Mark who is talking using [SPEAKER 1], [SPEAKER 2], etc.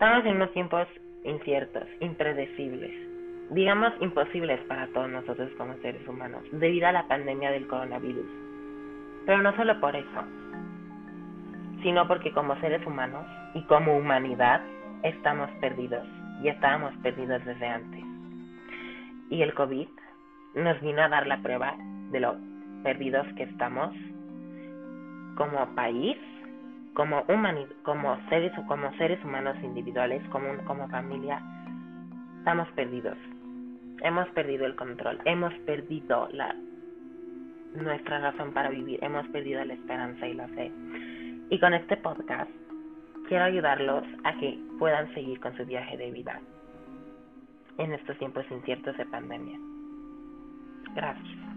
[SPEAKER 1] Estamos en unos tiempos inciertos, impredecibles, digamos imposibles para todos nosotros como seres humanos, debido a la pandemia del coronavirus. Pero no solo por eso, sino porque como seres humanos y como humanidad estamos perdidos y estábamos perdidos desde antes. Y el COVID nos vino a dar la prueba de lo perdidos que estamos como país, como como seres como seres humanos individuales, como como familia, estamos perdidos. Hemos perdido el control, hemos perdido nuestra razón para vivir, hemos perdido la esperanza y la fe. Y con este podcast quiero ayudarlos a que puedan seguir con su viaje de vida en estos tiempos inciertos de pandemia. Gracias.